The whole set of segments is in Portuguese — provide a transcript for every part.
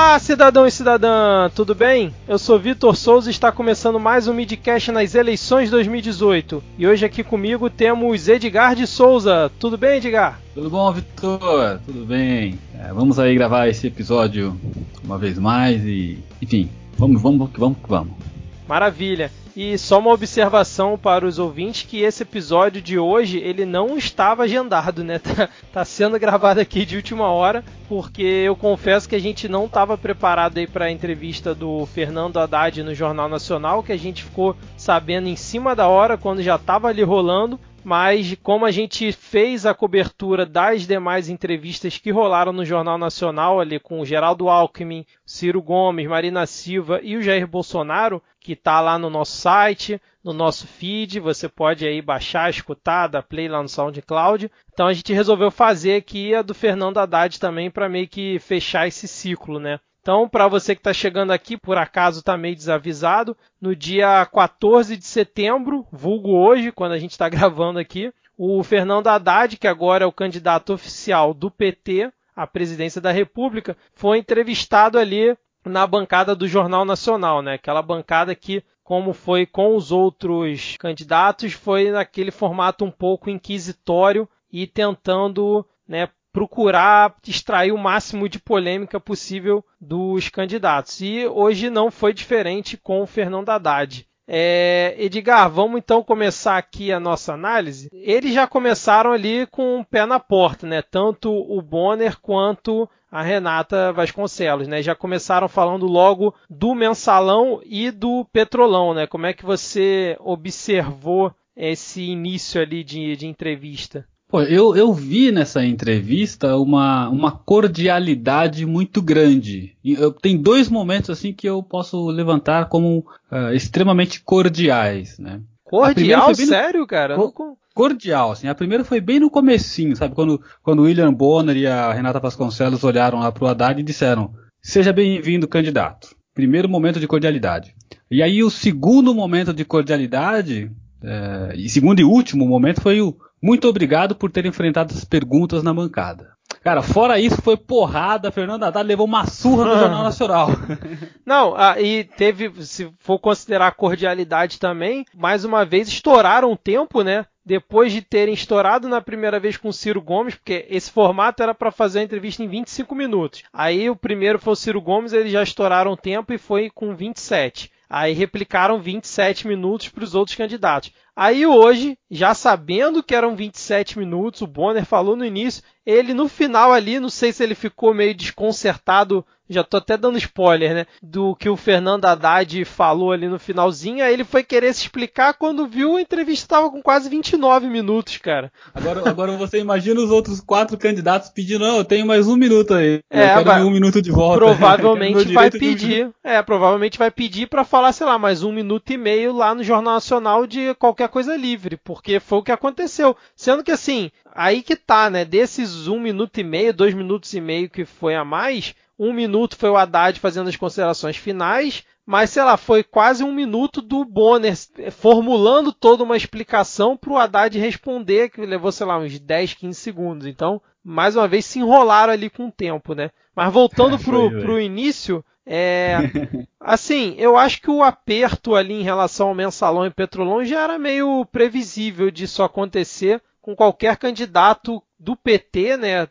Olá, cidadão e cidadã, tudo bem? Eu sou Vitor Souza e está começando mais um Midcast nas eleições 2018. E hoje aqui comigo temos Edgar de Souza. Tudo bem, Edgar? Tudo bom, Vitor? Tudo bem? É, vamos aí gravar esse episódio uma vez mais e, enfim, vamos, vamos, vamos, vamos. Maravilha. E só uma observação para os ouvintes que esse episódio de hoje ele não estava agendado, né? Tá, tá sendo gravado aqui de última hora, porque eu confesso que a gente não estava preparado aí para a entrevista do Fernando Haddad no Jornal Nacional, que a gente ficou sabendo em cima da hora quando já estava ali rolando mas como a gente fez a cobertura das demais entrevistas que rolaram no Jornal Nacional ali com o Geraldo Alckmin, Ciro Gomes, Marina Silva e o Jair Bolsonaro, que está lá no nosso site, no nosso feed, você pode aí baixar, escutar, dar play lá no SoundCloud. Então a gente resolveu fazer aqui a do Fernando Haddad também para meio que fechar esse ciclo, né? Então, para você que está chegando aqui, por acaso está meio desavisado, no dia 14 de setembro, vulgo hoje, quando a gente está gravando aqui, o Fernando Haddad, que agora é o candidato oficial do PT à presidência da República, foi entrevistado ali na bancada do Jornal Nacional, né? Aquela bancada que, como foi com os outros candidatos, foi naquele formato um pouco inquisitório e tentando né, procurar extrair o máximo de polêmica possível dos candidatos. E hoje não foi diferente com o Fernando Haddad. É, Edgar, vamos então começar aqui a nossa análise. Eles já começaram ali com o um pé na porta, né? Tanto o Bonner quanto a Renata Vasconcelos, né? Já começaram falando logo do mensalão e do petrolão, né? Como é que você observou esse início ali de, de entrevista? Pô, eu, eu vi nessa entrevista uma, uma cordialidade muito grande. Eu, tem dois momentos assim que eu posso levantar como uh, extremamente cordiais, né? Cordial? Sério, no... cara? Co cordial, assim. A primeira foi bem no comecinho, sabe? Quando, quando o William Bonner e a Renata Vasconcelos olharam lá pro Haddad e disseram seja bem-vindo, candidato. Primeiro momento de cordialidade. E aí o segundo momento de cordialidade, é, e segundo e último momento foi o muito obrigado por ter enfrentado as perguntas na bancada. Cara, fora isso, foi porrada. Fernando Haddad levou uma surra no Jornal Nacional. Não, aí ah, teve, se for considerar cordialidade também, mais uma vez estouraram o tempo, né? Depois de terem estourado na primeira vez com o Ciro Gomes, porque esse formato era para fazer a entrevista em 25 minutos. Aí o primeiro foi o Ciro Gomes, eles já estouraram o tempo e foi com 27. Aí replicaram 27 minutos para os outros candidatos. Aí hoje, já sabendo que eram 27 minutos, o Bonner falou no início, ele no final ali, não sei se ele ficou meio desconcertado, já tô até dando spoiler, né, do que o Fernando Haddad falou ali no finalzinho, aí ele foi querer se explicar quando viu a entrevista estava com quase 29 minutos, cara. Agora, agora você imagina os outros quatro candidatos pedindo, não, eu tenho mais um minuto aí, é, eu quero um minuto de volta. Provavelmente vai pedir, é, provavelmente vai pedir para falar, sei lá, mais um minuto e meio lá no Jornal Nacional de qualquer coisa livre, porque foi o que aconteceu. Sendo que assim, aí que tá, né? Desses um minuto e meio, dois minutos e meio que foi a mais, um minuto foi o Haddad fazendo as considerações finais, mas sei lá, foi quase um minuto do Bonner formulando toda uma explicação para o Haddad responder, que levou, sei lá, uns 10, 15 segundos. Então, mais uma vez, se enrolaram ali com o tempo, né? Mas voltando pro, pro início, é, assim, eu acho que o aperto ali em relação ao mensalão e petrolão já era meio previsível disso acontecer com qualquer candidato do PT, né?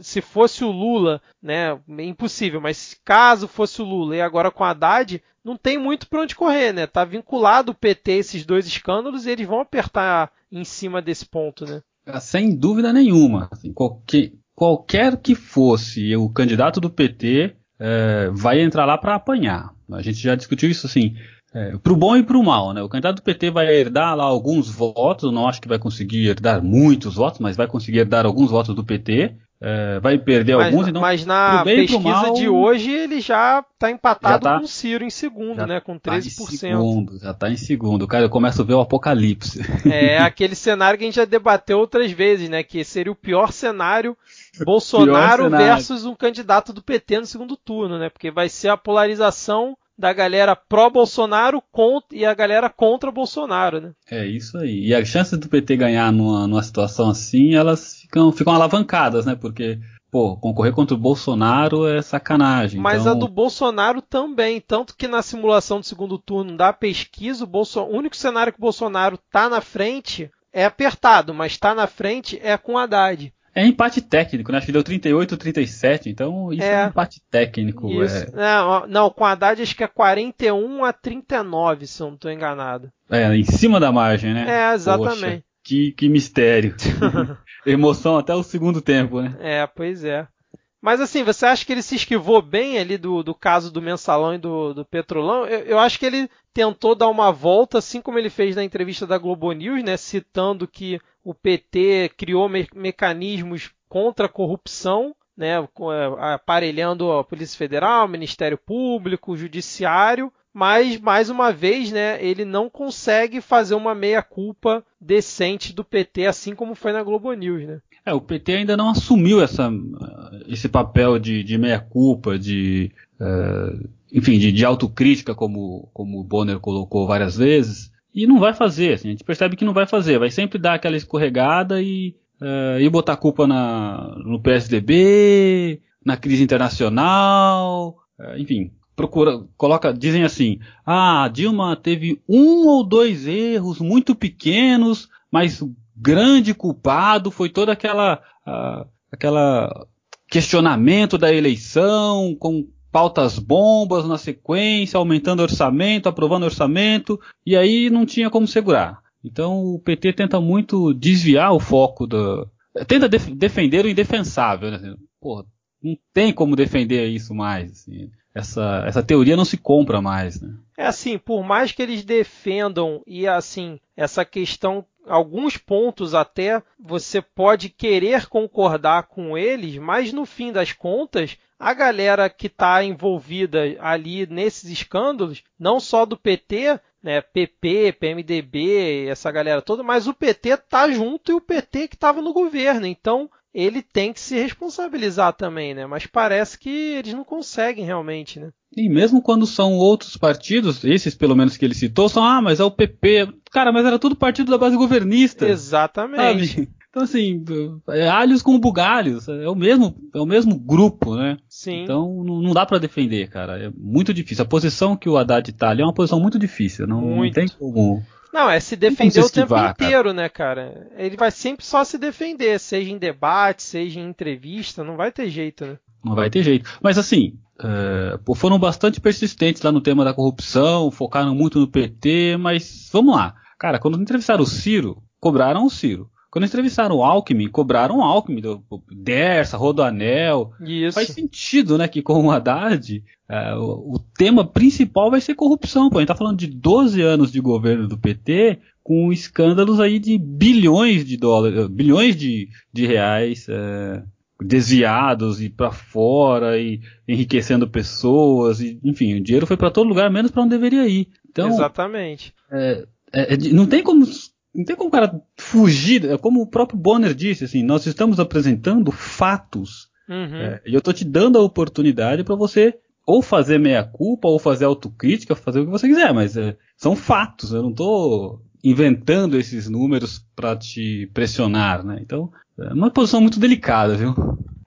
Se fosse o Lula, né? É impossível, mas caso fosse o Lula e agora com a Haddad, não tem muito para onde correr, né? Tá vinculado o PT esses dois escândalos e eles vão apertar em cima desse ponto, né? Ah, sem dúvida nenhuma. Assim, qualquer, qualquer que fosse o candidato do PT é, vai entrar lá para apanhar. A gente já discutiu isso assim. É, pro bom e pro mal, né? O candidato do PT vai herdar lá alguns votos, não acho que vai conseguir herdar muitos votos, mas vai conseguir herdar alguns votos do PT. É, vai perder mas, alguns. Então, mas na pesquisa mal, de hoje ele já está empatado tá, com o Ciro em segundo, né? Com 13%. Tá em segundo, já está em segundo. Cara, eu começo a ver o apocalipse. É aquele cenário que a gente já debateu outras vezes, né? Que seria o pior cenário Bolsonaro pior cenário. versus um candidato do PT no segundo turno, né? Porque vai ser a polarização da galera pró-Bolsonaro e a galera contra Bolsonaro, né? É isso aí. E as chances do PT ganhar numa, numa situação assim, elas ficam, ficam alavancadas, né? Porque pô, concorrer contra o Bolsonaro é sacanagem. Mas então... a do Bolsonaro também, tanto que na simulação do segundo turno da pesquisa, o, Bolso... o único cenário que o Bolsonaro tá na frente é apertado, mas tá na frente é com Haddad. É empate técnico, né? Acho que deu 38 37, então isso é, é um empate técnico. Isso. É... Não, não, com Haddad acho que é 41 a 39, se eu não estou enganado. É, em cima da margem, né? É, exatamente. Poxa, que, que mistério. Emoção até o segundo tempo, né? É, pois é. Mas assim, você acha que ele se esquivou bem ali do, do caso do mensalão e do, do petrolão? Eu, eu, acho que ele tentou dar uma volta, assim como ele fez na entrevista da Globo News, né? Citando que o PT criou me mecanismos contra a corrupção, né? É, aparelhando a Polícia Federal, Ministério Público, Judiciário, mas mais uma vez, né, ele não consegue fazer uma meia-culpa decente do PT, assim como foi na Globo News, né? É, o PT ainda não assumiu essa, esse papel de, de meia-culpa, de, uh, enfim, de, de, autocrítica, como, como o Bonner colocou várias vezes, e não vai fazer, assim, a gente percebe que não vai fazer, vai sempre dar aquela escorregada e, uh, e botar culpa na, no PSDB, na crise internacional, uh, enfim, procura, coloca, dizem assim, ah, Dilma teve um ou dois erros muito pequenos, mas grande culpado foi toda aquela, uh, aquela questionamento da eleição com pautas bombas na sequência, aumentando orçamento, aprovando orçamento, e aí não tinha como segurar. Então o PT tenta muito desviar o foco do. Tenta def defender o indefensável. Né? Porra, não tem como defender isso mais. Assim. Essa, essa teoria não se compra mais. Né? É assim, por mais que eles defendam e assim, essa questão alguns pontos até você pode querer concordar com eles, mas no fim das contas, a galera que está envolvida ali nesses escândalos, não só do PT, né, PP, PMDB, essa galera toda, mas o PT tá junto e o PT que estava no governo. Então, ele tem que se responsabilizar também, né? Mas parece que eles não conseguem realmente, né? E mesmo quando são outros partidos, esses pelo menos que ele citou, são, ah, mas é o PP. Cara, mas era tudo partido da base governista. Exatamente. Sabe? Então, assim, é alhos com bugalhos. É o mesmo, é o mesmo grupo, né? Sim. Então, não, não dá para defender, cara. É muito difícil. A posição que o Haddad tá ali é uma posição muito difícil. Não, muito. não tem como. Não, é se defender o tempo inteiro, né, cara? Ele vai sempre só se defender, seja em debate, seja em entrevista, não vai ter jeito, né? Não vai ter jeito. Mas assim, é, foram bastante persistentes lá no tema da corrupção, focaram muito no PT, mas vamos lá. Cara, quando entrevistaram o Ciro, cobraram o Ciro. Quando entrevistaram o Alckmin, cobraram o Alckmin, do Dersa, Rodoanel. Isso. Faz sentido, né, que com o Haddad, é, o, o, tema principal vai ser corrupção. Pô. A gente tá falando de 12 anos de governo do PT, com escândalos aí de bilhões de dólares, bilhões de, de reais é, desviados e para fora e enriquecendo pessoas, e, enfim, o dinheiro foi para todo lugar, menos para onde deveria ir. Então, Exatamente. É, é, não tem como não tem como o cara fugir, é como o próprio Bonner disse, assim, nós estamos apresentando fatos. Uhum. É, e eu estou te dando a oportunidade para você ou fazer meia culpa, ou fazer autocrítica, fazer o que você quiser, mas é, são fatos, eu não estou inventando esses números para te pressionar, né? Então, é uma posição muito delicada, viu?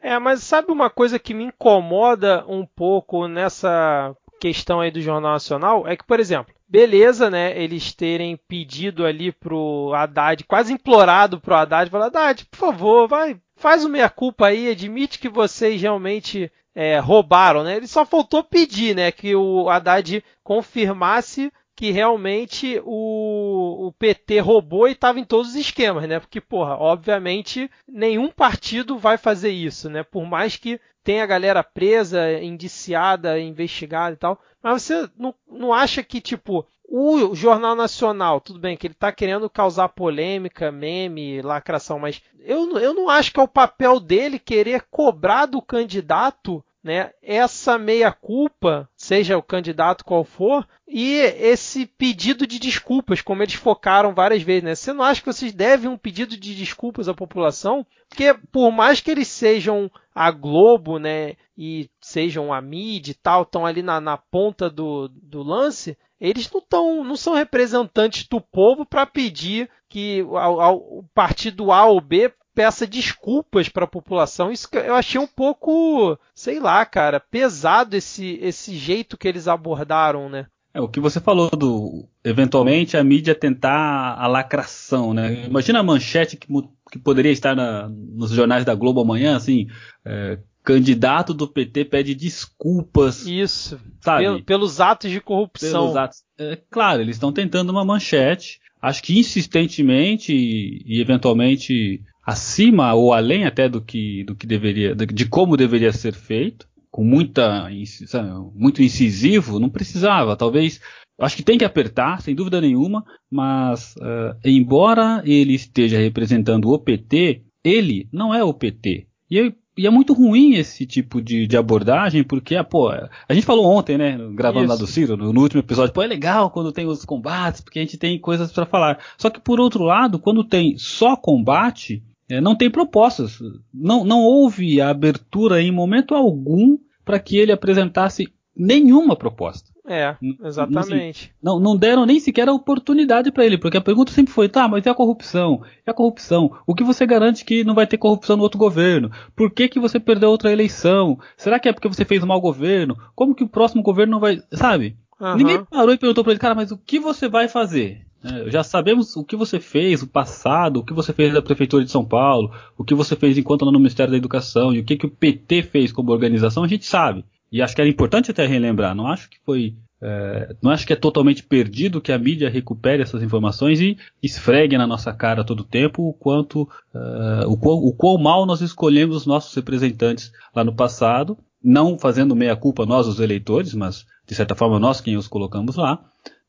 É, mas sabe uma coisa que me incomoda um pouco nessa questão aí do Jornal Nacional? É que, por exemplo, beleza, né? Eles terem pedido ali pro Haddad, quase implorado pro Haddad, falar, Haddad, por favor, vai, faz o meia-culpa aí, admite que vocês realmente é, roubaram, né? Ele só faltou pedir, né? Que o Haddad confirmasse que realmente o, o PT roubou e estava em todos os esquemas, né? Porque, porra, obviamente nenhum partido vai fazer isso, né? Por mais que tenha a galera presa, indiciada, investigada e tal. Mas você não, não acha que, tipo, o Jornal Nacional, tudo bem que ele está querendo causar polêmica, meme, lacração, mas eu, eu não acho que é o papel dele querer cobrar do candidato né, essa meia-culpa, seja o candidato qual for, e esse pedido de desculpas, como eles focaram várias vezes. Né? Você não acha que vocês devem um pedido de desculpas à população? Porque por mais que eles sejam a Globo, né, e sejam a mídia e tal, estão ali na, na ponta do, do lance, eles não, tão, não são representantes do povo para pedir que o partido A ou B peça desculpas para a população. Isso eu achei um pouco, sei lá, cara, pesado esse, esse jeito que eles abordaram, né? É, o que você falou do eventualmente a mídia tentar a lacração, né? Imagina a manchete que, que poderia estar na, nos jornais da Globo amanhã, assim, é, candidato do PT pede desculpas. Isso. Sabe? pelos atos de corrupção. Pelos atos. É, claro, eles estão tentando uma manchete. Acho que insistentemente e, e eventualmente acima ou além até do que, do que deveria, de como deveria ser feito com muita, sabe, muito incisivo, não precisava. Talvez, acho que tem que apertar, sem dúvida nenhuma, mas uh, embora ele esteja representando o PT, ele não é o PT. E, e é muito ruim esse tipo de, de, abordagem, porque, ah, pô, a gente falou ontem, né, gravando Isso. lá do Ciro, no, no, último episódio, pô, é legal quando tem os combates, porque a gente tem coisas para falar. Só que, por outro lado, quando tem só combate, é, não tem propostas. Não, não houve abertura em momento algum para que ele apresentasse nenhuma proposta. É, exatamente. Não, não deram nem sequer a oportunidade para ele, porque a pergunta sempre foi: tá, mas e a corrupção? E a corrupção? O que você garante que não vai ter corrupção no outro governo? Por que, que você perdeu outra eleição? Será que é porque você fez um mau governo? Como que o próximo governo não vai. Sabe? Uhum. Ninguém parou e perguntou para ele, cara, mas o que você vai fazer? É, já sabemos o que você fez, o passado, o que você fez na Prefeitura de São Paulo, o que você fez enquanto no Ministério da Educação e o que, que o PT fez como organização, a gente sabe. E acho que era importante até relembrar. Não acho que foi. É, não acho que é totalmente perdido que a mídia recupere essas informações e esfregue na nossa cara todo tempo o quanto. É, o, quão, o quão mal nós escolhemos os nossos representantes lá no passado. Não fazendo meia culpa nós, os eleitores, mas de certa forma nós quem os colocamos lá.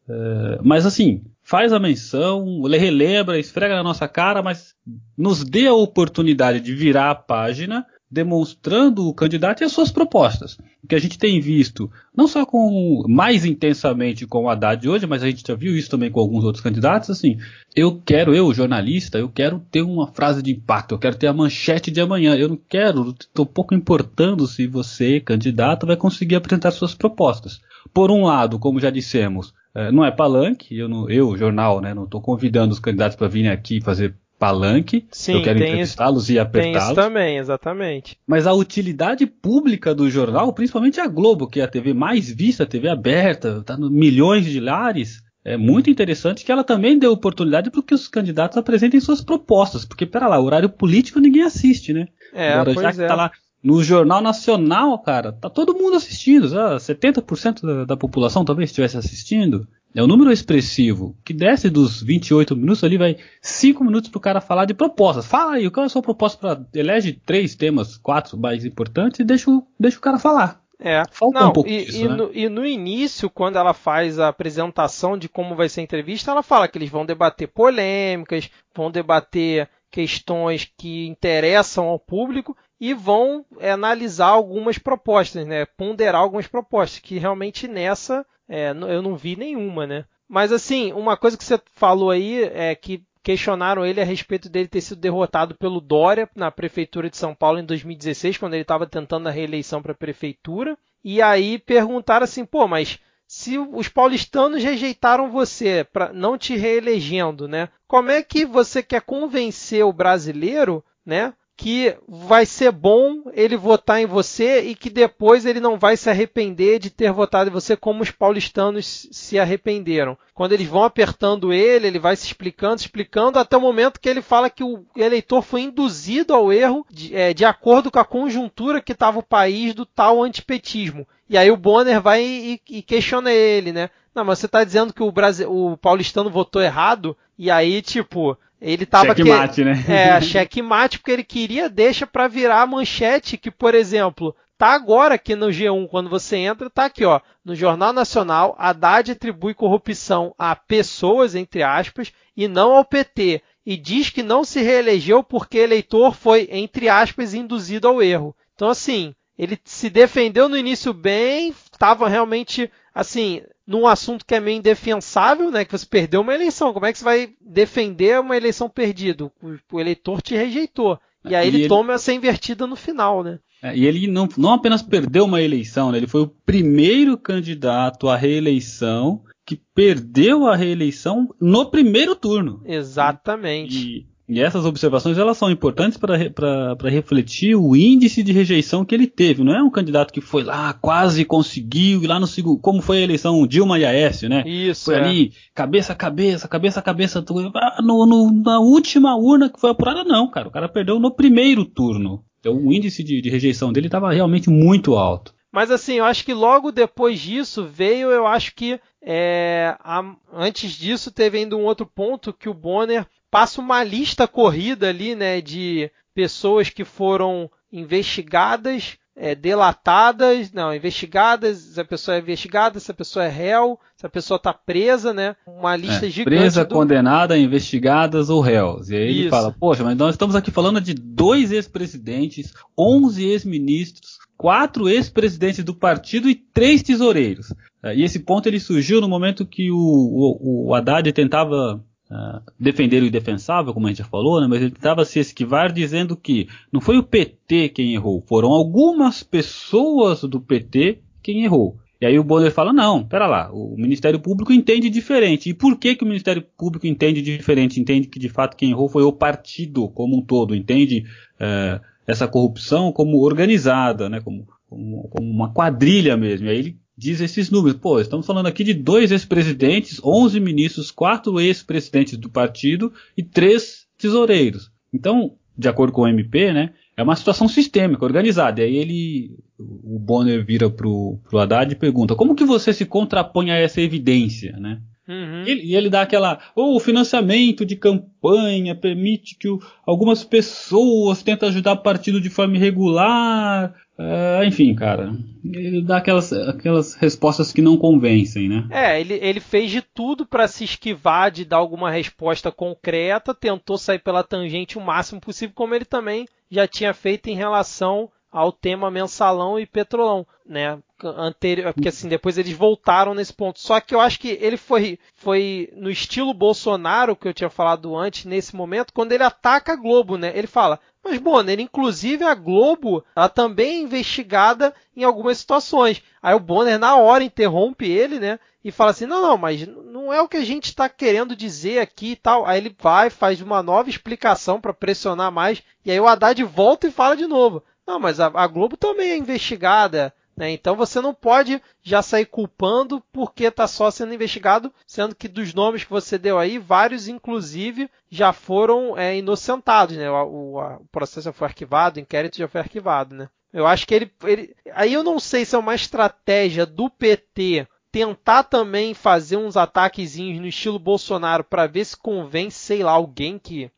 É, mas assim, faz a menção, relembra, esfrega na nossa cara, mas nos dê a oportunidade de virar a página demonstrando o candidato e as suas propostas. O que a gente tem visto, não só com mais intensamente com o Haddad hoje, mas a gente já viu isso também com alguns outros candidatos, assim, eu quero, eu, jornalista, eu quero ter uma frase de impacto, eu quero ter a manchete de amanhã, eu não quero, estou pouco importando se você, candidato, vai conseguir apresentar suas propostas. Por um lado, como já dissemos, é, não é palanque, eu, não, eu jornal, né, não estou convidando os candidatos para virem aqui fazer palanque. Sim, eu quero entrevistá-los e apertá-los. Tem isso também, exatamente. Mas a utilidade pública do jornal, principalmente a Globo, que é a TV mais vista, a TV aberta, está no milhões de lares, é muito interessante que ela também dê oportunidade para que os candidatos apresentem suas propostas, porque pera lá, horário político ninguém assiste, né? É, Agora, já que é. tá lá no Jornal Nacional, cara, tá todo mundo assistindo. Ah, 70% da, da população talvez estivesse assistindo. É um número expressivo, que desce dos 28 minutos ali, vai 5 minutos pro cara falar de propostas. Fala aí, qual é a sua proposta para elege três temas, quatro mais importantes e deixa, o, deixa o cara falar. É. Falta Não, um pouco e, disso, e, né? no, e no início, quando ela faz a apresentação de como vai ser a entrevista, ela fala que eles vão debater polêmicas, vão debater questões que interessam ao público e vão é, analisar algumas propostas, né? Ponderar algumas propostas, que realmente nessa é, eu não vi nenhuma, né? Mas assim, uma coisa que você falou aí é que questionaram ele a respeito dele ter sido derrotado pelo Dória na prefeitura de São Paulo em 2016, quando ele estava tentando a reeleição para a prefeitura. E aí perguntaram assim, pô, mas se os paulistanos rejeitaram você, para não te reelegendo, né? Como é que você quer convencer o brasileiro, né? Que vai ser bom ele votar em você e que depois ele não vai se arrepender de ter votado em você como os paulistanos se arrependeram. Quando eles vão apertando ele, ele vai se explicando, explicando, até o momento que ele fala que o eleitor foi induzido ao erro de, é, de acordo com a conjuntura que estava o país do tal antipetismo. E aí o Bonner vai e, e questiona ele, né? Não, mas você está dizendo que o, Brasil, o paulistano votou errado? E aí, tipo, ele tava checkmate, que... né? É, checkmate porque ele queria deixa para virar a manchete que, por exemplo, tá agora aqui no G1 quando você entra, tá aqui, ó, no Jornal Nacional, Haddad atribui corrupção a pessoas entre aspas e não ao PT e diz que não se reelegeu porque eleitor foi entre aspas induzido ao erro. Então assim, ele se defendeu no início bem, estava realmente assim, num assunto que é meio indefensável, né? Que você perdeu uma eleição. Como é que você vai defender uma eleição perdida? O, eleitor te rejeitou. E aí e ele, ele, toma essa invertida no final, né? É, e ele não, não apenas perdeu uma eleição, né? Ele foi o primeiro candidato à reeleição que perdeu a reeleição no primeiro turno. Exatamente. E essas observações elas são importantes para refletir o índice de rejeição que ele teve. Não é um candidato que foi lá, quase conseguiu, e lá no segundo. Como foi a eleição Dilma e Aécio, né? Isso. Foi é. ali, cabeça a cabeça, cabeça a cabeça. Ah, no, no, na última urna que foi apurada, não, cara. O cara perdeu no primeiro turno. Então o índice de, de rejeição dele estava realmente muito alto. Mas assim, eu acho que logo depois disso veio, eu acho que é, a, antes disso teve ainda um outro ponto que o Bonner passa uma lista corrida ali, né, de pessoas que foram investigadas, é, delatadas, não, investigadas, se a pessoa é investigada, se a pessoa é réu, se a pessoa está presa, né? Uma lista é, gigante. Presa, do... condenada, investigadas ou réus. E aí Isso. ele fala, poxa, mas nós estamos aqui falando de dois ex-presidentes, 11 ex-ministros, quatro ex-presidentes do partido e três tesoureiros. E esse ponto ele surgiu no momento que o, o, o Haddad tentava uh, defender o indefensável, como a gente já falou, né, mas ele tentava se esquivar dizendo que não foi o PT quem errou, foram algumas pessoas do PT quem errou. E aí o Bonner fala, não, pera lá, o Ministério Público entende diferente. E por que, que o Ministério Público entende diferente? Entende que de fato quem errou foi o partido como um todo, entende uh, essa corrupção como organizada, né, como, como, como uma quadrilha mesmo. E aí ele diz esses números. Pô, estamos falando aqui de dois ex-presidentes, 11 ministros, quatro ex-presidentes do partido e três tesoureiros. Então, de acordo com o MP, né, é uma situação sistêmica, organizada. E aí ele, o Bonner vira pro, pro Haddad e pergunta, como que você se contrapõe a essa evidência, né? Uhum. E, ele, ele dá aquela. Oh, o financiamento de campanha permite que o, algumas pessoas tentem ajudar o partido de forma irregular. Uh, enfim, cara. Ele dá aquelas, aquelas respostas que não convencem, né? É, ele, ele fez de tudo para se esquivar de dar alguma resposta concreta, tentou sair pela tangente o máximo possível, como ele também já tinha feito em relação ao tema mensalão e petrolão, né? Anterior, porque assim, depois eles voltaram nesse ponto. Só que eu acho que ele foi, foi no estilo Bolsonaro, que eu tinha falado antes, nesse momento, quando ele ataca a Globo, né? Ele fala, mas Bonner, inclusive a Globo, ela também é investigada em algumas situações. Aí o Bonner, na hora, interrompe ele, né? E fala assim, não, não, mas não é o que a gente está querendo dizer aqui e tal. Aí ele vai, faz uma nova explicação para pressionar mais. E aí o Haddad volta e fala de novo. Não, mas a, a Globo também é investigada. Né? Então você não pode já sair culpando porque está só sendo investigado, sendo que dos nomes que você deu aí, vários inclusive já foram é, inocentados. Né? O, o, o, processo já foi arquivado, o inquérito já foi arquivado. Né? Eu acho que ele, ele. Aí eu não sei se é uma estratégia do PT tentar também fazer uns ataquezinhos no estilo Bolsonaro para ver se convence, sei lá, alguém que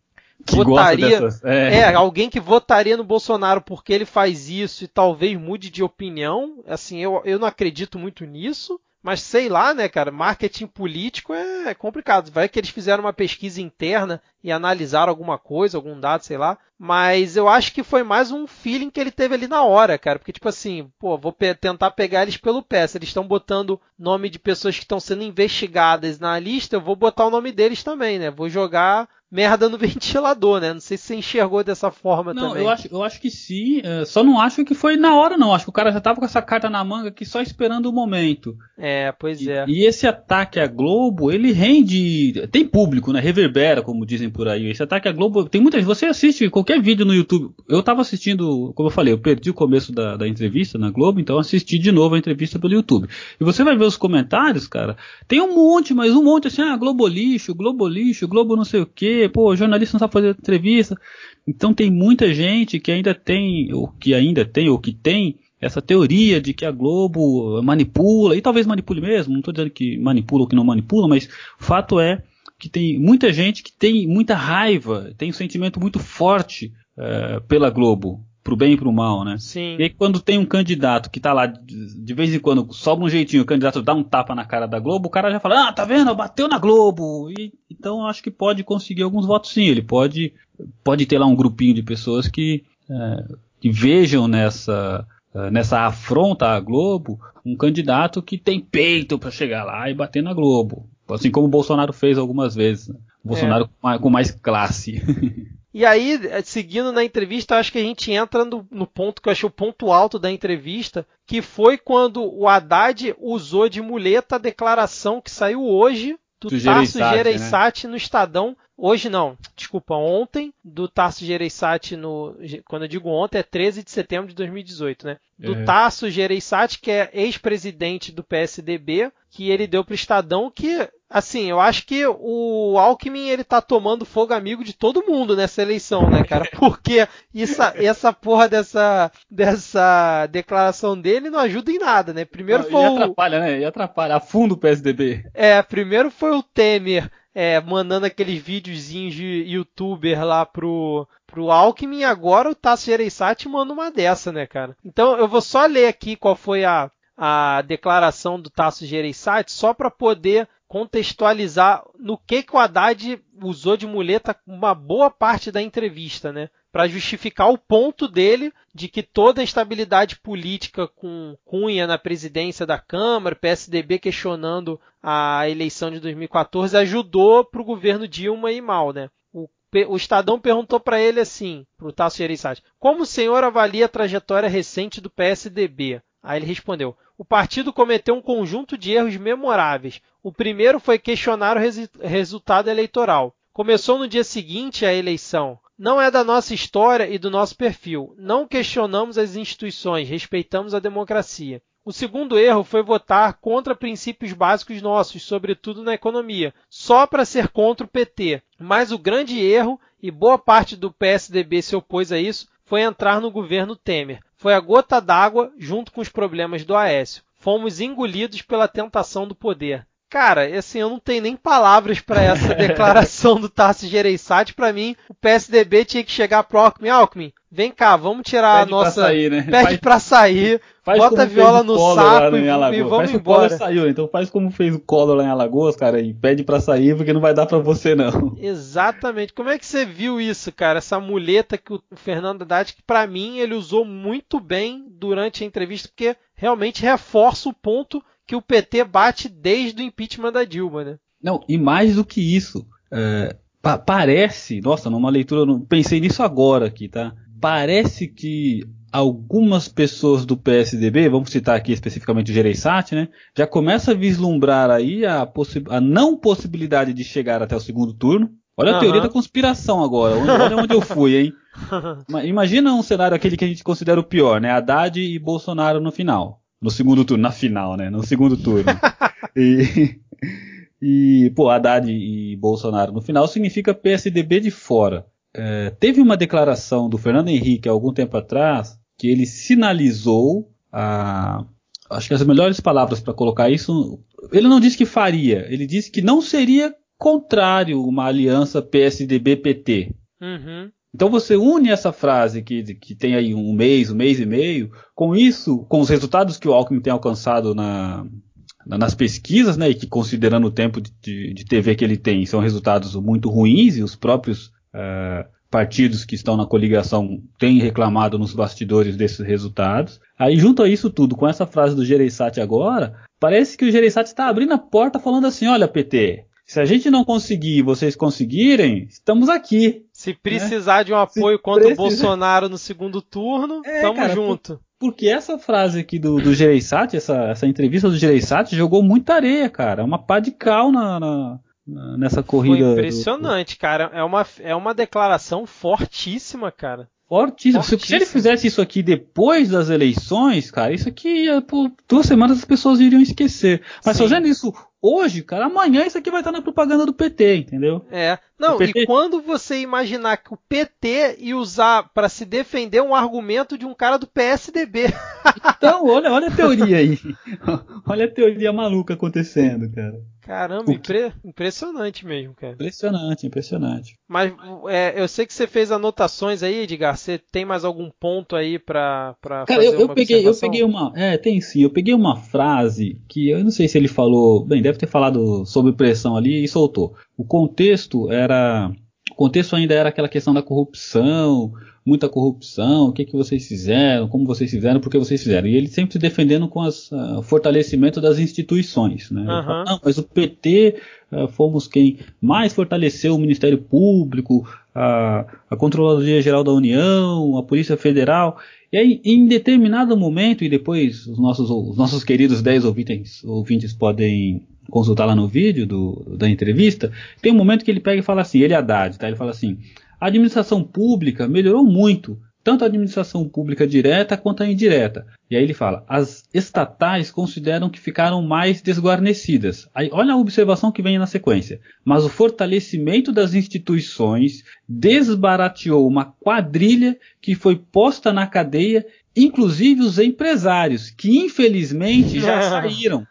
que votaria, dessas, é. é. alguém que votaria no Bolsonaro porque ele faz isso e talvez mude de opinião. Assim, eu, eu não acredito muito nisso. Mas sei lá, né, cara? Marketing político é complicado. Vai que eles fizeram uma pesquisa interna e analisaram alguma coisa, algum dado, sei lá. Mas eu acho que foi mais um feeling que ele teve ali na hora, cara. Porque, tipo assim, pô, vou pe tentar pegar eles pelo pé. Se eles estão botando nome de pessoas que estão sendo investigadas na lista, eu vou botar o nome deles também, né? Vou jogar merda no ventilador, né? Não sei se você enxergou dessa forma não, também. Eu acho, eu acho que sim, só não acho que foi na hora, não. Acho que o cara já tava com essa carta na manga aqui só esperando o momento. É, pois e, é. E esse ataque à Globo, ele rende. Tem público, né? Reverbera, como dizem por aí. Esse ataque à Globo, tem muita gente. Você assiste qualquer vídeo no YouTube. Eu tava assistindo, como eu falei, eu perdi o começo da, da entrevista na Globo, então assisti de novo a entrevista pelo YouTube. E você vai ver os comentários, cara. Tem um monte, mas um monte assim, ah, Globo lixo, Globo lixo, Globo não sei o quê, o jornalista não sabe fazer entrevista. Então tem muita gente que ainda tem, ou que ainda tem, ou que tem essa teoria de que a Globo manipula, e talvez manipule mesmo, não estou dizendo que manipula ou que não manipula, mas o fato é que tem muita gente que tem muita raiva, tem um sentimento muito forte uh, pela Globo, pro bem e pro mal, né? Sim. E aí, quando tem um candidato que tá lá, de, vez em quando, sobra um jeitinho, o candidato dá um tapa na cara da Globo, o cara já fala, ah, tá vendo, bateu na Globo. E, então eu acho que pode conseguir alguns votos sim, ele pode, pode ter lá um grupinho de pessoas que, é, que vejam nessa, nessa afronta à Globo um candidato que tem peito para chegar lá e bater na Globo. Assim como o Bolsonaro fez algumas vezes. Né? Bolsonaro é. com mais classe. E aí, seguindo na entrevista, acho que a gente entra no, no, ponto que eu achei o ponto alto da entrevista, que foi quando o Haddad usou de muleta a declaração que saiu hoje do, do Tasso Gereissati né? no Estadão. Hoje não, desculpa, ontem, do Tasso Gereissati no. Quando eu digo ontem, é 13 de setembro de 2018, né? Do é. Tasso Gereissati, que é ex-presidente do PSDB, que ele deu para o Estadão que assim, eu acho que o Alckmin ele tá tomando fogo amigo de todo mundo nessa eleição, né, cara? Porque essa, essa porra dessa, dessa declaração dele não ajuda em nada, né? Primeiro não, foi e atrapalha, né? E atrapalha, afunda o PSDB. É, primeiro foi o Temer é, mandando aqueles videozinhos de youtuber lá pro, pro Alckmin, agora o Tasso Gereissati manda uma dessa, né, cara? Então eu vou só ler aqui qual foi a, a declaração do Tasso Gereissati, só para poder contextualizar no que, que o Haddad usou de muleta uma boa parte da entrevista, né? Para justificar o ponto dele de que toda a estabilidade política com Cunha na presidência da Câmara, PSDB questionando a eleição de 2014, ajudou para o governo Dilma ir mal, né? O, Estadão perguntou para ele assim, para o Tasso Gereissati, como o senhor avalia a trajetória recente do PSDB? Aí ele respondeu: o partido cometeu um conjunto de erros memoráveis. O primeiro foi questionar o res resultado eleitoral. Começou no dia seguinte à eleição. Não é da nossa história e do nosso perfil. Não questionamos as instituições, respeitamos a democracia. O segundo erro foi votar contra princípios básicos nossos, sobretudo na economia, só para ser contra o PT. Mas o grande erro, e boa parte do PSDB se opôs a isso, foi entrar no governo Temer. Foi a gota d'água junto com os problemas do Aécio. Fomos engolidos pela tentação do poder. Cara, assim, eu não tenho nem palavras para essa declaração do Tarso Gereissati. Para mim, o PSDB tinha que chegar pro Alckmin. Alckmin, vem cá, vamos tirar Pede a nossa... Pra sair, né? Pede faz... pra sair, faz bota a viola no saco e, e, vamos embora. O saiu, então faz como fez o Collor lá em Alagoas, cara, e pede pra sair porque não vai dar pra você não. Exatamente. Como é que você viu isso, cara? Essa muleta que o Fernando Haddad, que pra mim ele usou muito bem durante a entrevista, porque realmente reforça o ponto que o PT bate desde o impeachment da Dilma, né? Não, e mais do que isso, é, pa parece, nossa, numa leitura, não pensei nisso agora aqui, tá? Parece que algumas pessoas do PSDB, vamos citar aqui especificamente o Gereissati, né, já começa a vislumbrar aí a, a, não possibilidade de chegar até o segundo turno. Olha uhum. a teoria da conspiração agora, olha onde eu fui, hein? Imagina um cenário aquele que a gente considera o pior, né, Haddad e Bolsonaro no final. No segundo turno, na final, né? No segundo turno. e, e, pô, Haddad e Bolsonaro no final significa PSDB de fora. É, teve uma declaração do Fernando Henrique há algum tempo atrás que ele sinalizou a. Acho que as melhores palavras para colocar isso. Ele não disse que faria, ele disse que não seria contrário uma aliança PSDB-PT. Uhum. Então você une essa frase que, que tem aí um mês, um mês e meio, com isso, com os resultados que o Alckmin tem alcançado na, na, nas pesquisas, né, e que considerando o tempo de, de, TV que ele tem, são resultados muito ruins, e os próprios uh, partidos que estão na coligação têm reclamado nos bastidores desses resultados. Aí junto a isso tudo, com essa frase do Gereissati agora, parece que o Gereissati está abrindo a porta falando assim, olha PT, se a gente não conseguir vocês conseguirem, estamos aqui. Se precisar né? de um apoio Se contra precisa... o Bolsonaro no segundo turno, é, tamo cara, junto. Por, porque essa frase aqui do, do Gereissati, essa, essa entrevista do Gereissati, jogou muita areia, cara. É uma pá de cal na, na nessa corrida. Foi impressionante, do... cara. É uma, é uma declaração fortíssima, cara. Fortíssimo. Fortíssimo. Se ele fizesse isso aqui depois das eleições, cara, isso aqui, por duas semanas as pessoas iriam esquecer. Mas Sim. fazendo isso hoje, cara, amanhã isso aqui vai estar na propaganda do PT, entendeu? É. Não, PT... e quando você imaginar que o PT ia usar para se defender um argumento de um cara do PSDB. então, olha, olha a teoria aí. olha a teoria maluca acontecendo, cara. Caramba, impre... impressionante mesmo, cara. Impressionante, impressionante. Mas é, eu sei que você fez anotações aí, Edgar. Você tem mais algum ponto aí pra, pra cara, fazer eu, eu peguei, eu peguei uma. É, tem sim. Eu peguei uma frase que eu não sei se ele falou. Bem, deve ter falado sobre pressão ali e soltou. O contexto era. O contexto ainda era aquela questão da corrupção, muita corrupção, o que, que vocês fizeram, como vocês fizeram, por que vocês fizeram. E ele sempre defendendo com o uh, fortalecimento das instituições. Né? Uhum. Falo, não, mas o PT uh, fomos quem mais fortaleceu o Ministério Público, a, a Controladoria Geral da União, a Polícia Federal. E aí, em determinado momento, e depois os nossos, os nossos queridos 10 ouvintes, ouvintes podem consultar lá no vídeo do, da entrevista, tem um momento que ele pega e fala assim, ele é Haddad, tá? Ele fala assim, a administração pública melhorou muito, tanto a administração pública direta quanto a indireta. E aí ele fala: as estatais consideram que ficaram mais desguarnecidas. Aí, olha a observação que vem na sequência. Mas o fortalecimento das instituições desbarateou uma quadrilha que foi posta na cadeia, inclusive os empresários, que infelizmente já saíram.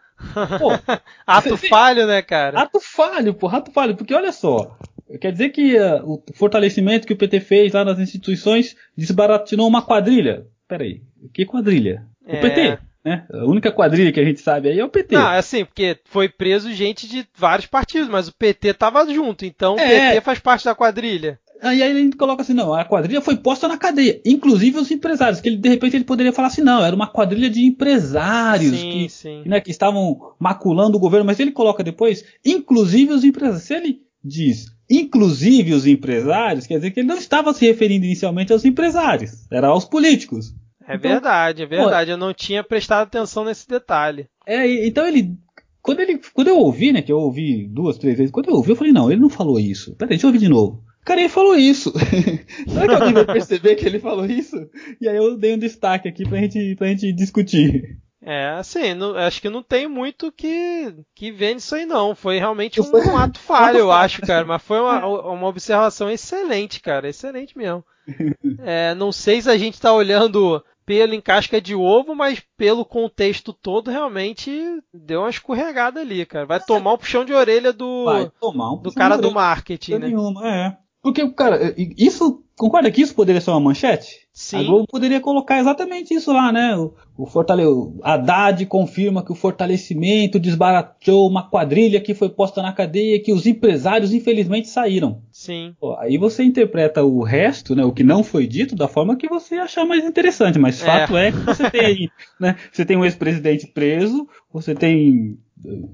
Pô, ato falho, né, cara? Ato falho, pô, ato falho, porque olha só, Quer dizer que uh, o fortalecimento que o PT fez lá nas instituições desbaratinou uma quadrilha? Peraí, que quadrilha? É... O PT, né? A única quadrilha que a gente sabe aí é o PT. Não, é assim, porque foi preso gente de vários partidos, mas o PT tava junto, então o é... PT faz parte da quadrilha. Aí ele coloca assim, não, a quadrilha foi posta na cadeia, inclusive os empresários, que ele, de repente ele poderia falar assim, não, era uma quadrilha de empresários sim, que, sim. Né, que estavam maculando o governo, mas ele coloca depois, inclusive os empresários. Se ele diz inclusive os empresários, quer dizer que ele não estava se referindo inicialmente aos empresários, era aos políticos. É então, verdade, é verdade. Pô, eu não tinha prestado atenção nesse detalhe. É, então ele. Quando, ele, quando eu ouvi, né, que eu ouvi duas, três vezes, quando eu ouvi, eu falei, não, ele não falou isso. Peraí, deixa eu ouvir de novo. Cara, ele falou isso. Será que alguém vai perceber que ele falou isso? E aí eu dei um destaque aqui pra gente, pra gente discutir. É, assim, não, acho que não tem muito que, que ver nisso aí, não. Foi realmente um, um ato falho, eu acho, cara. Mas foi uma, uma observação excelente, cara. Excelente mesmo. É, não sei se a gente tá olhando pelo em casca de ovo, mas pelo contexto todo, realmente deu uma escorregada ali, cara. Vai tomar um puxão de orelha do, um do cara do marketing, né? Nenhuma, é. Porque, cara, isso Concorda que isso poderia ser uma manchete? Sim. A Globo poderia colocar exatamente isso lá, né? O, o fortale... Haddad confirma que o fortalecimento desbaratou uma quadrilha que foi posta na cadeia que os empresários infelizmente saíram. Sim. Pô, aí você interpreta o resto, né? O que não foi dito da forma que você achar mais interessante. Mas é. fato é que você tem né? Você tem um ex-presidente preso, você tem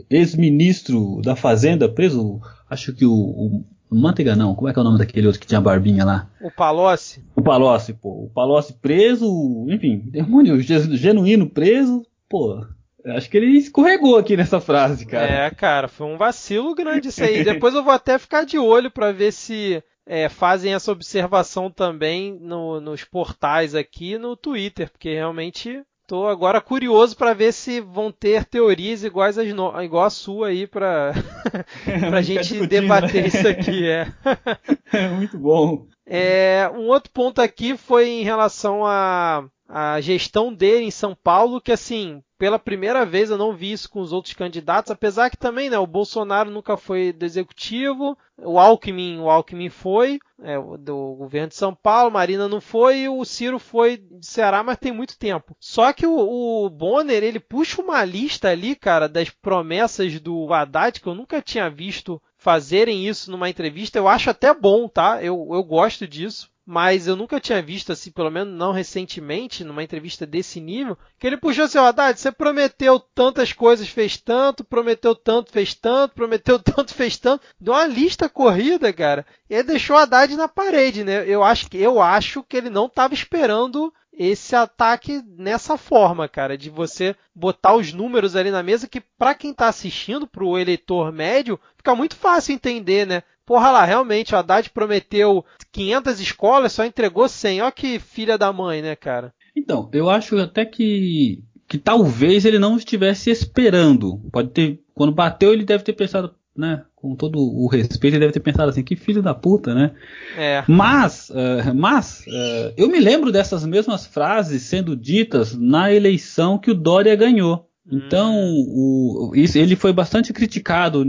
ex-ministro da Fazenda preso. Acho que o, o Manteiga não, como é que é o nome daquele outro que tinha barbinha lá? O Palocci. O Palocci, pô. O Palocci preso, enfim, demônio genuíno preso, pô. Acho que ele escorregou aqui nessa frase, cara. É, cara, foi um vacilo grande isso aí. Depois eu vou até ficar de olho para ver se é, fazem essa observação também no, nos portais aqui no Twitter, porque realmente Tô agora curioso para ver se vão ter teorias iguais às no... igual a sua aí para pra gente debater né? isso aqui, é. é muito bom. É, um outro ponto aqui foi em relação a a gestão dele em São Paulo, que assim, pela primeira vez eu não vi isso com os outros candidatos, apesar que também, né, o Bolsonaro nunca foi do executivo, o Alckmin, o Alckmin foi, é, do governo de São Paulo, Marina não foi, e o Ciro foi de Ceará, mas tem muito tempo. Só que o, o Bonner, ele puxa uma lista ali, cara, das promessas do Haddad, que eu nunca tinha visto fazerem isso numa entrevista, eu acho até bom, tá? Eu, eu gosto disso mas eu nunca tinha visto, assim, pelo menos não recentemente, numa entrevista desse nível, que ele puxou assim, Haddad, você prometeu tantas coisas, fez tanto, prometeu tanto, fez tanto, prometeu tanto, fez tanto, deu uma lista corrida, cara, e ele deixou o Haddad na parede, né? Eu acho que, eu acho que ele não estava esperando esse ataque nessa forma, cara, de você botar os números ali na mesa que para quem está assistindo, para o eleitor médio, fica muito fácil entender, né? Porra lá, realmente, o Haddad prometeu 500 escolas, só entregou 100. Ó que filha da mãe, né, cara? Então, eu acho até que que talvez ele não estivesse esperando. Pode ter, quando bateu, ele deve ter pensado, né, com todo o respeito, ele deve ter pensado assim, que filho da puta, né? É. Mas, uh, mas uh, eu me lembro dessas mesmas frases sendo ditas na eleição que o Dória ganhou. Então, hum. o, isso, ele foi bastante criticado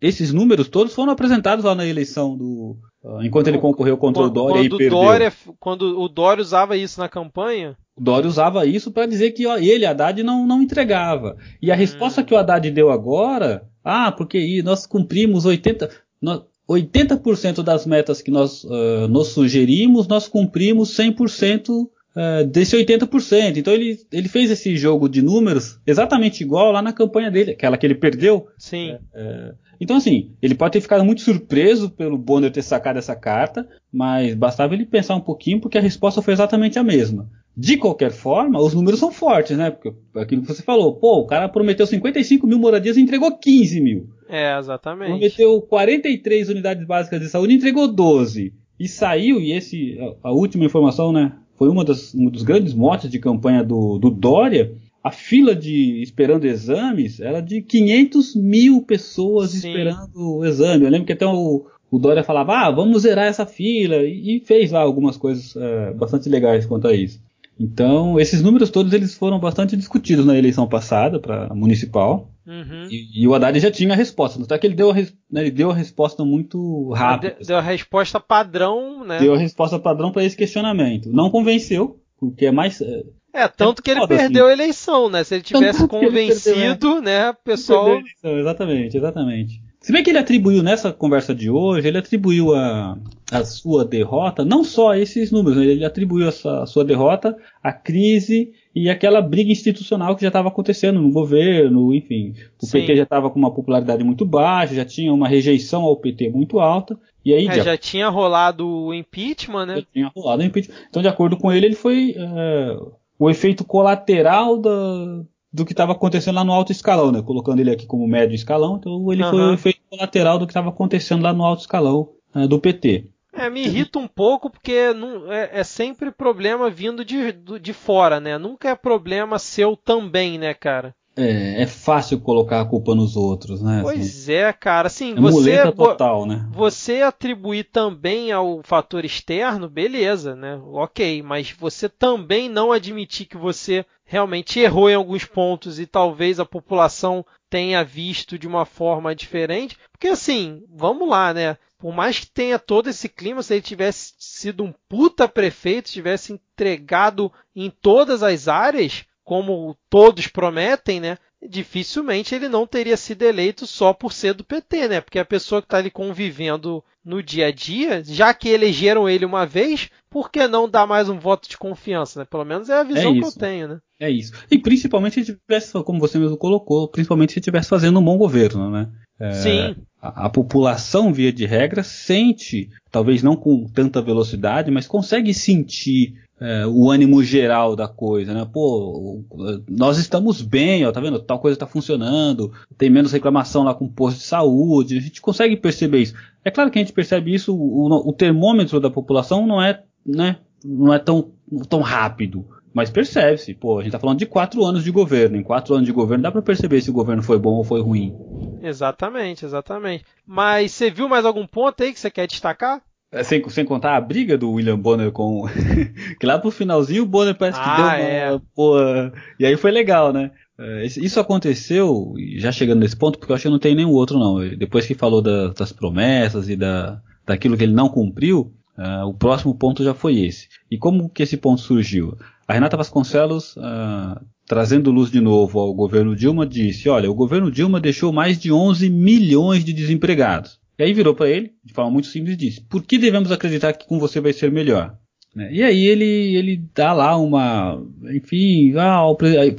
esses números todos foram apresentados lá na eleição do. Uh, enquanto ele concorreu contra quando, o Dória e perdeu. Dória, quando o Dória usava isso na campanha? O Dória usava isso para dizer que ó, ele, Haddad, não, não entregava. E a hum. resposta que o Haddad deu agora, ah, porque nós cumprimos 80%, nós, 80% das metas que nós uh, nos sugerimos, nós cumprimos 100% uh, desse 80%. Então ele, ele fez esse jogo de números exatamente igual lá na campanha dele, aquela que ele perdeu. Sim. É, é, então, assim, ele pode ter ficado muito surpreso pelo Bonner ter sacado essa carta, mas bastava ele pensar um pouquinho porque a resposta foi exatamente a mesma. De qualquer forma, os números são fortes, né? Porque aquilo que você falou, pô, o cara prometeu 55 mil moradias e entregou 15 mil. É, exatamente. Prometeu 43 unidades básicas de saúde e entregou 12. E saiu, e esse, a, a última informação, né? Foi uma das, um dos grandes motes de campanha do, do Dória. A fila de esperando exames era de 500 mil pessoas Sim. esperando o exame. Eu lembro que até o, o Dória falava, ah, vamos zerar essa fila, e, fez lá algumas coisas é, bastante legais quanto a isso. Então, esses números todos eles foram bastante discutidos na eleição passada para municipal. Uhum. E, e, o Haddad já tinha a resposta. Até que ele deu a, né, ele deu a resposta muito rápida. Deu, a resposta padrão, né? Deu a resposta padrão para esse questionamento. Não convenceu, porque é mais. É, é tanto é que ele perdeu assim. a eleição, né? Se ele tivesse tanto convencido, ele perdeu, né? né? pessoal. Exatamente, exatamente. Se bem que ele atribuiu nessa conversa de hoje, ele atribuiu a, a sua derrota, não só a esses números, né? ele atribuiu a sua derrota à crise e aquela briga institucional que já estava acontecendo no governo, enfim. O Sim. PT já estava com uma popularidade muito baixa, já tinha uma rejeição ao PT muito alta. E aí é, já, já, tinha rolado o impeachment, né? Já tinha rolado o impeachment. Então, de acordo com ele, ele foi é, o efeito colateral da, do que estava acontecendo lá no alto escalão, né? Colocando ele aqui como médio escalão, então ele uhum. foi o efeito colateral do que estava acontecendo lá no alto escalão uh, do PT. É, me irrita um pouco porque não, é, é, sempre problema vindo de, de fora, né? Nunca é problema seu também, né, cara? É, é fácil colocar a culpa nos outros, né? Pois assim, é, cara. Assim, é você, total, né? Você atribuir também ao fator externo, beleza, né? Ok, mas você também não admitir que você realmente errou em alguns pontos e talvez a população tenha visto de uma forma diferente. Porque assim, vamos lá, né? Por mais que tenha todo esse clima, se ele tivesse sido um puta prefeito, tivesse entregado em todas as áreas, como todos prometem, né? Dificilmente ele não teria sido eleito só por ser do PT, né? Porque a pessoa que está ali convivendo no dia a dia, já que elegeram ele uma vez, por que não dar mais um voto de confiança, né? Pelo menos é a visão é que eu tenho, né? É isso. E principalmente se tivesse, como você mesmo colocou, principalmente se estivesse fazendo um bom governo, né? É, Sim. A, a, população, via de regra, sente, talvez não com tanta velocidade, mas consegue sentir é, o ânimo geral da coisa, né? Pô, nós estamos bem, ó, tá vendo? Tal coisa está funcionando, tem menos reclamação lá com o posto de saúde, a gente consegue perceber isso. É claro que a gente percebe isso, o, o termômetro da população não é, né, não é tão, tão rápido. Mas percebe-se, pô, a gente tá falando de quatro anos de governo. Em quatro anos de governo dá para perceber se o governo foi bom ou foi ruim. Exatamente, exatamente. Mas você viu mais algum ponto aí que você quer destacar? É, sem, sem contar a briga do William Bonner com. que lá pro finalzinho o Bonner parece que ah, deu uma. É. Porra... E aí foi legal, né? É, isso aconteceu, já chegando nesse ponto, porque eu acho que não tem nenhum outro, não. Depois que falou da, das promessas e da, daquilo que ele não cumpriu, uh, o próximo ponto já foi esse. E como que esse ponto surgiu? A Renata Vasconcelos, uh, trazendo luz de novo ao governo Dilma, disse: Olha, o governo Dilma deixou mais de 11 milhões de desempregados. E aí virou para ele, de forma muito simples, e disse: Por que devemos acreditar que com você vai ser melhor? Né? E aí ele, ele dá lá uma. Enfim, ah,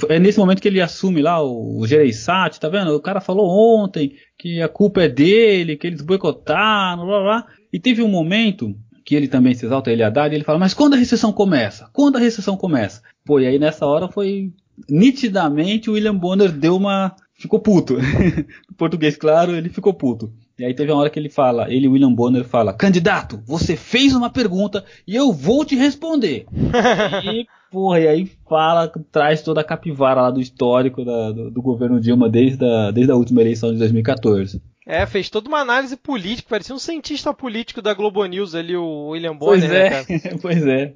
é nesse momento que ele assume lá o, o Gereissati, tá vendo? O cara falou ontem que a culpa é dele, que eles boicotaram, blá blá. E teve um momento que ele também se exalta, ele Haddad, e ele fala, mas quando a recessão começa? Quando a recessão começa? Pô, e aí nessa hora foi nitidamente o William Bonner deu uma. ficou puto. português, claro, ele ficou puto. E aí teve uma hora que ele fala, ele, William Bonner, fala, candidato, você fez uma pergunta e eu vou te responder. e, porra, e aí fala, traz toda a capivara lá do histórico da, do, do, governo Dilma desde a, desde a última eleição de 2014. É, fez toda uma análise política, parecia um cientista político da Globo News ali, o William Bonner. Pois é, né, pois é.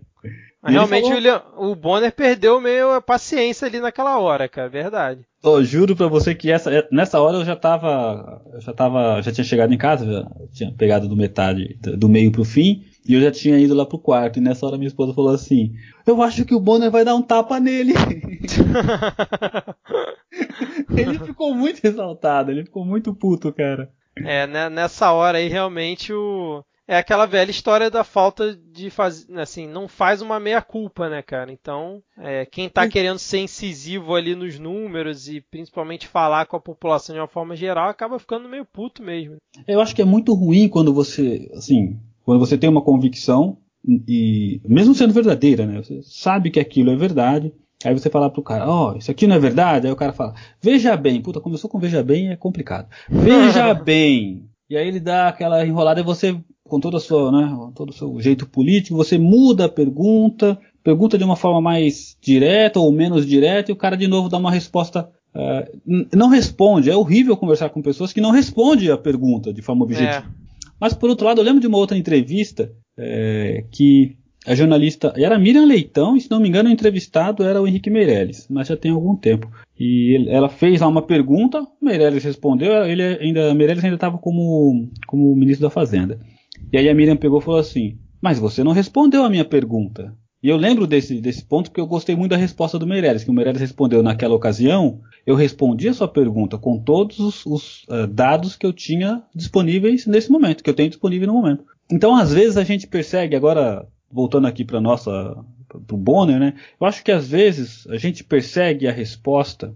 Realmente falou... o, William, o Bonner perdeu meio a paciência ali naquela hora, cara, verdade. Oh, juro pra você que essa, nessa hora eu já tava. Eu já tava. Já tinha chegado em casa, já tinha pegado do metade, do meio pro fim, e eu já tinha ido lá pro quarto. E nessa hora minha esposa falou assim: Eu acho que o Bonner vai dar um tapa nele. ele ficou muito exaltado, ele ficou muito puto, cara. É, né, nessa hora aí realmente o é aquela velha história da falta de fazer, assim, não faz uma meia culpa, né, cara? Então, é, quem tá querendo ser incisivo ali nos números e principalmente falar com a população de uma forma geral acaba ficando meio puto mesmo. Eu acho que é muito ruim quando você, assim, quando você tem uma convicção e mesmo sendo verdadeira, né? Você sabe que aquilo é verdade. Aí você fala pro cara, ó, oh, isso aqui não é verdade? Aí o cara fala, veja bem, puta, começou com veja bem é complicado. Veja bem. E aí ele dá aquela enrolada e você, com toda a sua, né, todo o seu jeito político, você muda a pergunta, pergunta de uma forma mais direta ou menos direta, e o cara de novo dá uma resposta. Uh, não responde. É horrível conversar com pessoas que não respondem a pergunta de forma objetiva. É. Mas por outro lado, eu lembro de uma outra entrevista é, que a jornalista era Miriam Leitão e se não me engano o entrevistado era o Henrique Meirelles, mas já tem algum tempo. E ele, ela fez lá uma pergunta, o Meirelles respondeu, ele ainda Meirelles ainda estava como como ministro da Fazenda. E aí a Miriam pegou e falou assim: "Mas você não respondeu a minha pergunta". E eu lembro desse, desse ponto porque eu gostei muito da resposta do Meirelles, que o Meirelles respondeu naquela ocasião, eu respondi a sua pergunta com todos os, os uh, dados que eu tinha disponíveis nesse momento, que eu tenho disponível no momento. Então, às vezes a gente persegue, agora voltando aqui para nossa para o Bonner, né? Eu acho que às vezes a gente persegue a resposta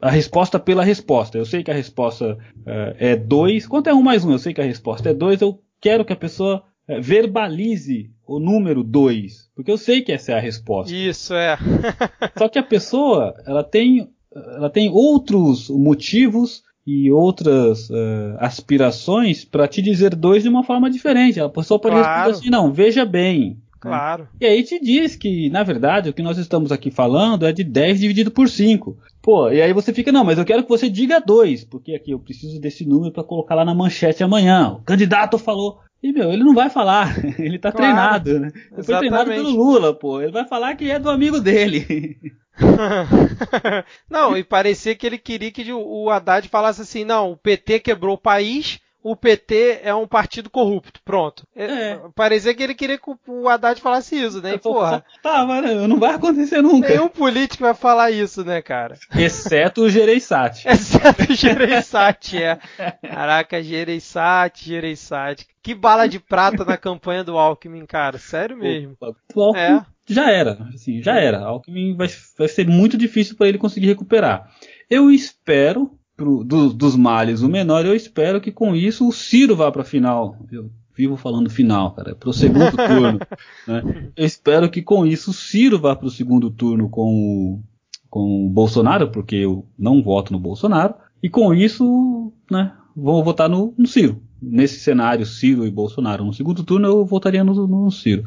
a resposta pela resposta. Eu sei que a resposta uh, é 2. Quanto é 1 um mais 1? Um? Eu sei que a resposta é 2. Eu quero que a pessoa uh, verbalize o número 2. Porque eu sei que essa é a resposta. Isso, é. Só que a pessoa, ela tem, ela tem outros motivos e outras uh, aspirações para te dizer dois de uma forma diferente. A pessoa pode claro. responder assim, não, veja bem. Claro. Né? E aí te diz que, na verdade, o que nós estamos aqui falando é de 10 dividido por 5. Pô, e aí você fica, não, mas eu quero que você diga 2, porque aqui eu preciso desse número para colocar lá na manchete amanhã. O candidato falou. E, meu, ele não vai falar, ele tá claro. treinado, né? Ele foi treinado pelo Lula, pô. Ele vai falar que é do amigo dele. não, e parecia que ele queria que o Haddad falasse assim: não, o PT quebrou o país, o PT é um partido corrupto. Pronto. É, é. Parecia que ele queria que o Haddad falasse isso, né? E, porra. Tá, mas não vai acontecer nunca. Nenhum político vai falar isso, né, cara? Exceto o Gereissati. Exceto o Gereissati, é. Caraca, Gereissati, Gereissati. Que bala de prata na campanha do Alckmin, cara. Sério mesmo. O Alckmin é. já era. Assim, já era. Alckmin vai, vai ser muito difícil para ele conseguir recuperar. Eu espero pro, do, dos males o menor, eu espero que com isso o Ciro vá para a final. Eu vivo falando final, cara, para o segundo turno. Né? Eu espero que com isso o Ciro vá para o segundo turno com o, com o Bolsonaro, porque eu não voto no Bolsonaro, e com isso, né, vou votar no, no Ciro. Nesse cenário, Ciro e Bolsonaro no segundo turno, eu votaria no, no Ciro.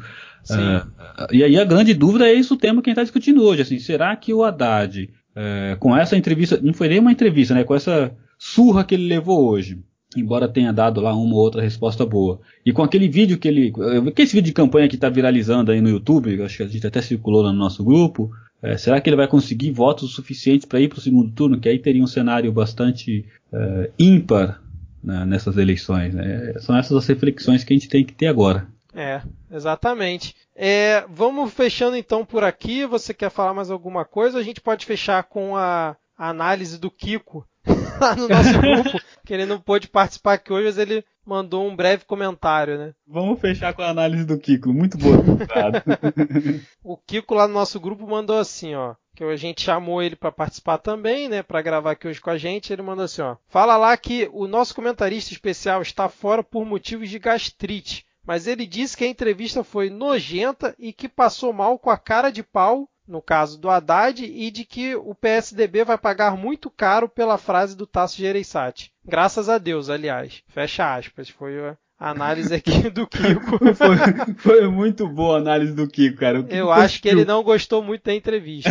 Uh, e aí a grande dúvida é isso o tema que a gente está discutindo hoje. Assim, será que o Haddad é, com essa entrevista, não foi nem uma entrevista, né? Com essa surra que ele levou hoje, embora tenha dado lá uma ou outra resposta boa. E com aquele vídeo que ele, que esse vídeo de campanha que está viralizando aí no YouTube, acho que a gente até circulou no nosso grupo. É, será que ele vai conseguir votos suficientes para ir para o segundo turno? Que aí teria um cenário bastante é, ímpar né, nessas eleições. Né? São essas as reflexões que a gente tem que ter agora. É, exatamente. É, vamos fechando então por aqui. Você quer falar mais alguma coisa? A gente pode fechar com a, a análise do Kiko lá no nosso grupo, que ele não pôde participar aqui hoje, mas ele mandou um breve comentário, né? Vamos fechar com a análise do Kiko, muito boa. o Kiko lá no nosso grupo mandou assim, ó que a gente chamou ele para participar também, né, para gravar aqui hoje com a gente. Ele mandou assim, ó: "Fala lá que o nosso comentarista especial está fora por motivos de gastrite mas ele disse que a entrevista foi nojenta e que passou mal com a cara de pau, no caso do Haddad, e de que o PSDB vai pagar muito caro pela frase do Tasso Gereissati. Graças a Deus, aliás. Fecha aspas. Foi a análise aqui do Kiko. foi, foi, muito boa a análise do Kiko, cara. Kiko Eu acho que ele não gostou muito da entrevista.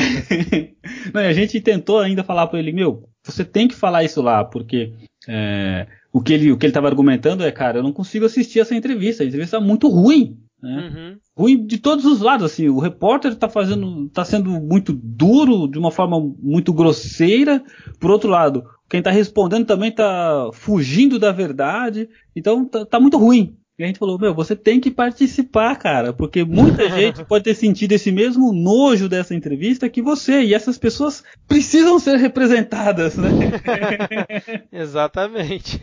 não, a gente tentou ainda falar para ele, meu, você tem que falar isso lá, porque é, o que ele o que ele estava argumentando é, cara, eu não consigo assistir essa entrevista, a entrevista é muito ruim. Né? Uhum. Ruim de todos os lados, assim, o repórter está fazendo, está sendo muito duro, de uma forma muito grosseira. Por outro lado, quem está respondendo também está fugindo da verdade. Então tá, tá muito ruim. E a gente falou, meu, você tem que participar, cara, porque muita gente pode ter sentido esse mesmo nojo dessa entrevista que você, e essas pessoas precisam ser representadas, né? Exatamente.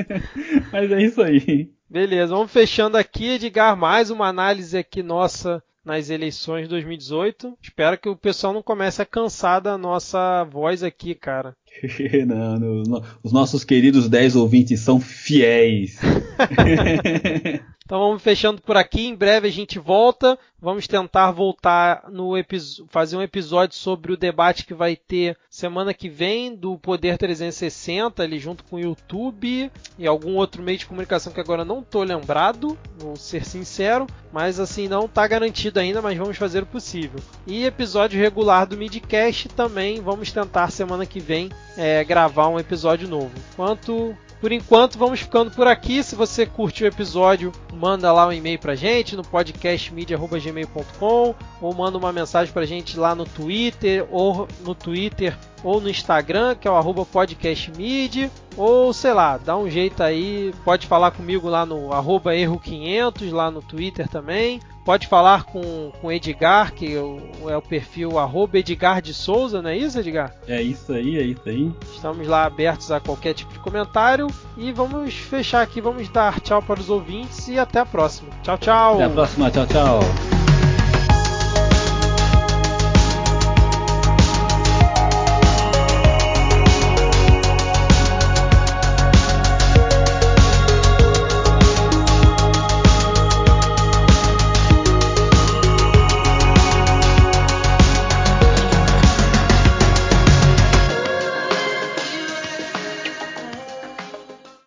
Mas é isso aí. Beleza, vamos fechando aqui, Edgar, mais uma análise aqui nossa nas eleições de 2018. Espero que o pessoal não comece a cansar da nossa voz aqui, cara. não, não, os nossos queridos 10 ouvintes são fiéis. Então vamos fechando por aqui. Em breve a gente volta. Vamos tentar voltar no fazer um episódio sobre o debate que vai ter semana que vem do Poder 360, ali junto com o YouTube e algum outro meio de comunicação que agora não estou lembrado, vou ser sincero, mas assim não está garantido ainda, mas vamos fazer o possível. E episódio regular do Midcast também vamos tentar semana que vem é, gravar um episódio novo. Quanto por enquanto, vamos ficando por aqui. Se você curtiu o episódio, manda lá um e-mail pra gente no podcastmedia.gmail.com ou manda uma mensagem pra gente lá no Twitter ou no Twitter ou no Instagram, que é o arroba podcastmid, ou sei lá, dá um jeito aí, pode falar comigo lá no arroba erro500, lá no Twitter também, pode falar com o Edgar, que é o perfil arroba Edgar de Souza, não é isso, Edgar? É isso aí, é isso aí. Estamos lá abertos a qualquer tipo de comentário e vamos fechar aqui, vamos dar tchau para os ouvintes e até a próxima. Tchau, tchau! Até a próxima, tchau, tchau!